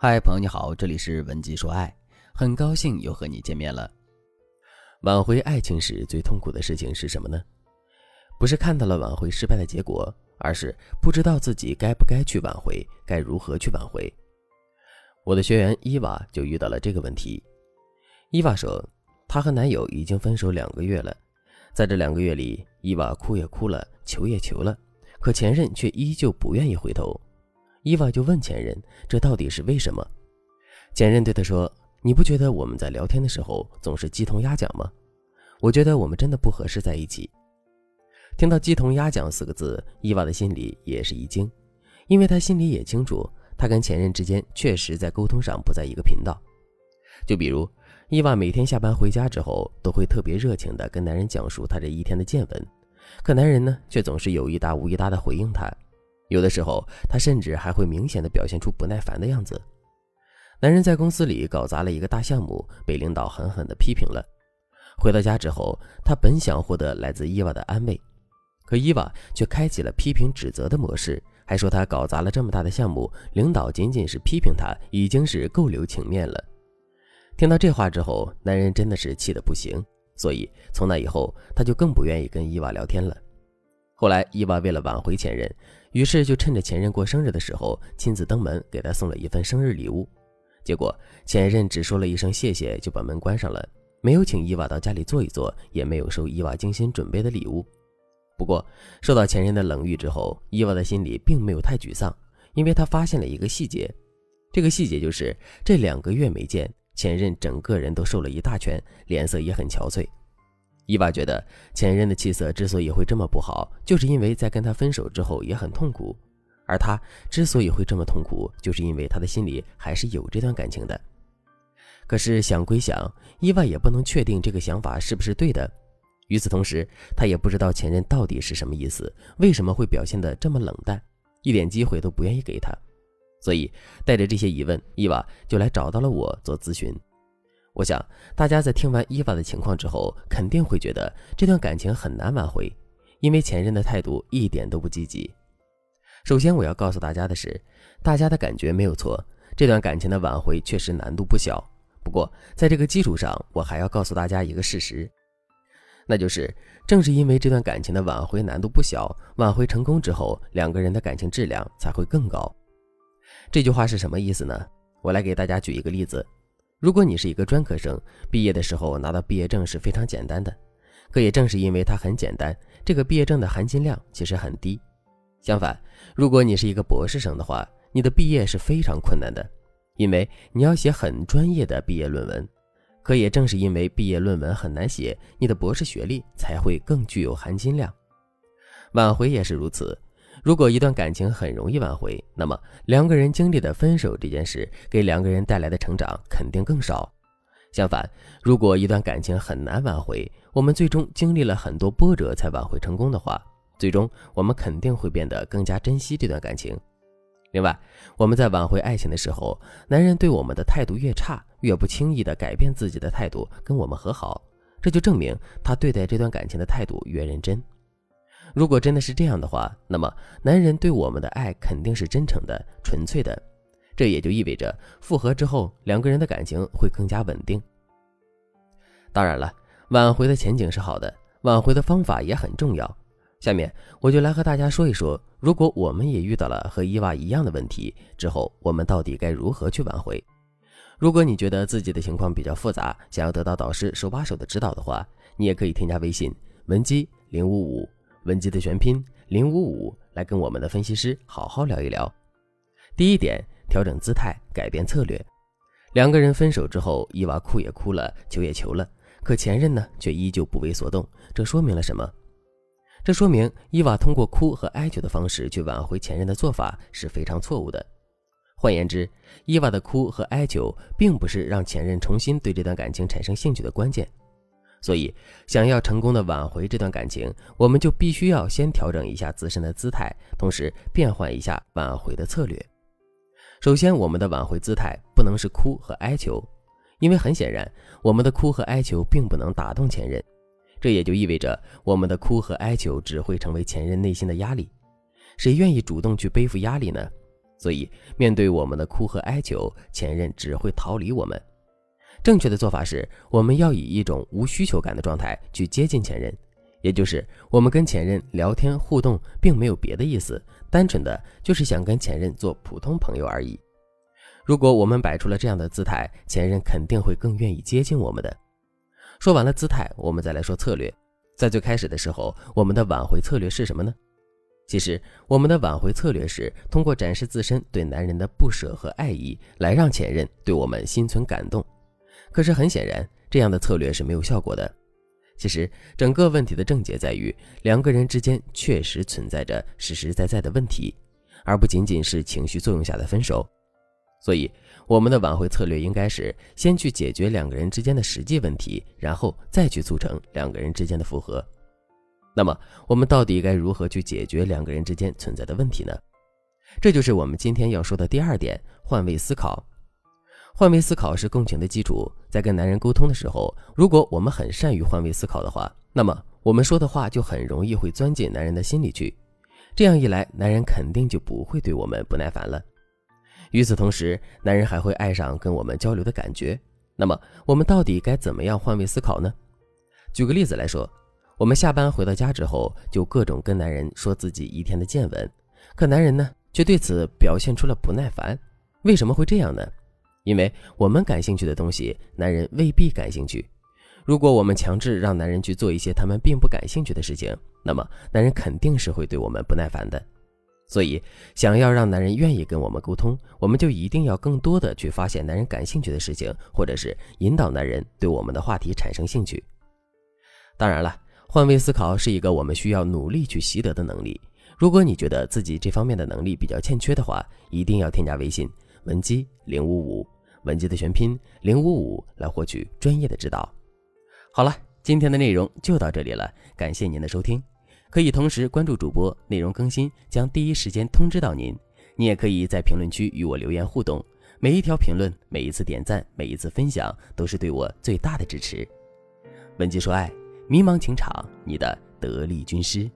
嗨，朋友你好，这里是文姬说爱，很高兴又和你见面了。挽回爱情时最痛苦的事情是什么呢？不是看到了挽回失败的结果，而是不知道自己该不该去挽回，该如何去挽回。我的学员伊娃就遇到了这个问题。伊娃说，她和男友已经分手两个月了，在这两个月里，伊娃哭也哭了，求也求了，可前任却依旧不愿意回头。伊娃就问前任：“这到底是为什么？”前任对他说：“你不觉得我们在聊天的时候总是鸡同鸭讲吗？我觉得我们真的不合适在一起。”听到“鸡同鸭讲”四个字，伊娃的心里也是一惊，因为她心里也清楚，她跟前任之间确实在沟通上不在一个频道。就比如，伊娃每天下班回家之后，都会特别热情地跟男人讲述她这一天的见闻，可男人呢，却总是有一搭无一搭地回应她。有的时候，他甚至还会明显的表现出不耐烦的样子。男人在公司里搞砸了一个大项目，被领导狠狠的批评了。回到家之后，他本想获得来自伊娃的安慰，可伊娃却开启了批评指责的模式，还说他搞砸了这么大的项目，领导仅仅是批评他，已经是够留情面了。听到这话之后，男人真的是气得不行，所以从那以后，他就更不愿意跟伊娃聊天了。后来，伊娃为了挽回前任。于是就趁着前任过生日的时候，亲自登门给他送了一份生日礼物。结果前任只说了一声谢谢，就把门关上了，没有请伊娃到家里坐一坐，也没有收伊娃精心准备的礼物。不过受到前任的冷遇之后，伊娃的心里并没有太沮丧，因为她发现了一个细节。这个细节就是这两个月没见，前任整个人都瘦了一大圈，脸色也很憔悴。伊娃觉得前任的气色之所以会这么不好，就是因为在跟他分手之后也很痛苦，而他之所以会这么痛苦，就是因为他的心里还是有这段感情的。可是想归想，伊娃也不能确定这个想法是不是对的。与此同时，他也不知道前任到底是什么意思，为什么会表现得这么冷淡，一点机会都不愿意给他。所以带着这些疑问，伊娃就来找到了我做咨询。我想，大家在听完伊娃的情况之后，肯定会觉得这段感情很难挽回，因为前任的态度一点都不积极。首先，我要告诉大家的是，大家的感觉没有错，这段感情的挽回确实难度不小。不过，在这个基础上，我还要告诉大家一个事实，那就是正是因为这段感情的挽回难度不小，挽回成功之后，两个人的感情质量才会更高。这句话是什么意思呢？我来给大家举一个例子。如果你是一个专科生，毕业的时候拿到毕业证是非常简单的，可也正是因为它很简单，这个毕业证的含金量其实很低。相反，如果你是一个博士生的话，你的毕业是非常困难的，因为你要写很专业的毕业论文。可也正是因为毕业论文很难写，你的博士学历才会更具有含金量。挽回也是如此。如果一段感情很容易挽回，那么两个人经历的分手这件事，给两个人带来的成长肯定更少。相反，如果一段感情很难挽回，我们最终经历了很多波折才挽回成功的话，最终我们肯定会变得更加珍惜这段感情。另外，我们在挽回爱情的时候，男人对我们的态度越差，越不轻易的改变自己的态度跟我们和好，这就证明他对待这段感情的态度越认真。如果真的是这样的话，那么男人对我们的爱肯定是真诚的、纯粹的，这也就意味着复合之后两个人的感情会更加稳定。当然了，挽回的前景是好的，挽回的方法也很重要。下面我就来和大家说一说，如果我们也遇到了和伊娃一样的问题之后，我们到底该如何去挽回？如果你觉得自己的情况比较复杂，想要得到导师手把手的指导的话，你也可以添加微信文姬零五五。文姬的全拼零五五，来跟我们的分析师好好聊一聊。第一点，调整姿态，改变策略。两个人分手之后，伊娃哭也哭了，求也求了，可前任呢，却依旧不为所动。这说明了什么？这说明伊娃通过哭和哀求的方式去挽回前任的做法是非常错误的。换言之，伊娃的哭和哀求，并不是让前任重新对这段感情产生兴趣的关键。所以，想要成功的挽回这段感情，我们就必须要先调整一下自身的姿态，同时变换一下挽回的策略。首先，我们的挽回姿态不能是哭和哀求，因为很显然，我们的哭和哀求并不能打动前任。这也就意味着，我们的哭和哀求只会成为前任内心的压力。谁愿意主动去背负压力呢？所以面对我们的哭和哀求，前任只会逃离我们。正确的做法是，我们要以一种无需求感的状态去接近前任，也就是我们跟前任聊天互动，并没有别的意思，单纯的就是想跟前任做普通朋友而已。如果我们摆出了这样的姿态，前任肯定会更愿意接近我们的。说完了姿态，我们再来说策略。在最开始的时候，我们的挽回策略是什么呢？其实，我们的挽回策略是通过展示自身对男人的不舍和爱意，来让前任对我们心存感动。可是很显然，这样的策略是没有效果的。其实，整个问题的症结在于两个人之间确实存在着实实在在的问题，而不仅仅是情绪作用下的分手。所以，我们的挽回策略应该是先去解决两个人之间的实际问题，然后再去促成两个人之间的复合。那么，我们到底该如何去解决两个人之间存在的问题呢？这就是我们今天要说的第二点：换位思考。换位思考是共情的基础。在跟男人沟通的时候，如果我们很善于换位思考的话，那么我们说的话就很容易会钻进男人的心里去。这样一来，男人肯定就不会对我们不耐烦了。与此同时，男人还会爱上跟我们交流的感觉。那么，我们到底该怎么样换位思考呢？举个例子来说，我们下班回到家之后，就各种跟男人说自己一天的见闻，可男人呢，却对此表现出了不耐烦。为什么会这样呢？因为我们感兴趣的东西，男人未必感兴趣。如果我们强制让男人去做一些他们并不感兴趣的事情，那么男人肯定是会对我们不耐烦的。所以，想要让男人愿意跟我们沟通，我们就一定要更多的去发现男人感兴趣的事情，或者是引导男人对我们的话题产生兴趣。当然了，换位思考是一个我们需要努力去习得的能力。如果你觉得自己这方面的能力比较欠缺的话，一定要添加微信文姬零五五。文姬的全拼零五五来获取专业的指导。好了，今天的内容就到这里了，感谢您的收听。可以同时关注主播，内容更新将第一时间通知到您。你也可以在评论区与我留言互动，每一条评论、每一次点赞、每一次分享，都是对我最大的支持。文姬说爱，迷茫情场，你的得力军师。